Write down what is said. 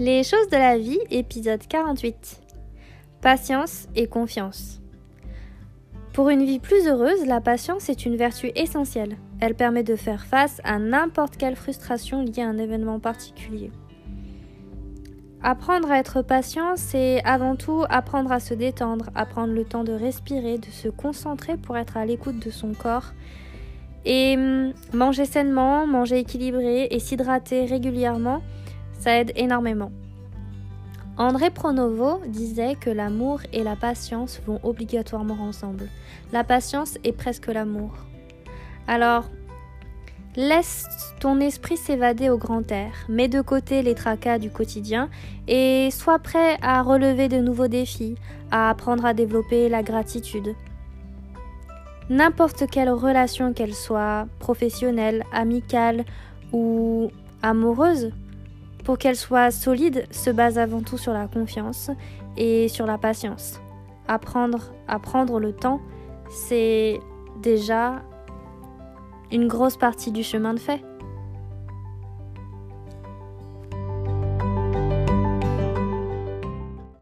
Les choses de la vie, épisode 48. Patience et confiance. Pour une vie plus heureuse, la patience est une vertu essentielle. Elle permet de faire face à n'importe quelle frustration liée à un événement particulier. Apprendre à être patient, c'est avant tout apprendre à se détendre, à prendre le temps de respirer, de se concentrer pour être à l'écoute de son corps. Et hum, manger sainement, manger équilibré et s'hydrater régulièrement, aide énormément. André Pronovo disait que l'amour et la patience vont obligatoirement ensemble. La patience est presque l'amour. Alors, Laisse ton esprit s'évader au grand air, mets de côté les tracas du quotidien et sois prêt à relever de nouveaux défis, à apprendre à développer la gratitude. N'importe quelle relation qu'elle soit, professionnelle, amicale ou amoureuse, pour qu'elle soit solide, se base avant tout sur la confiance et sur la patience. Apprendre à prendre le temps, c'est déjà une grosse partie du chemin de fait.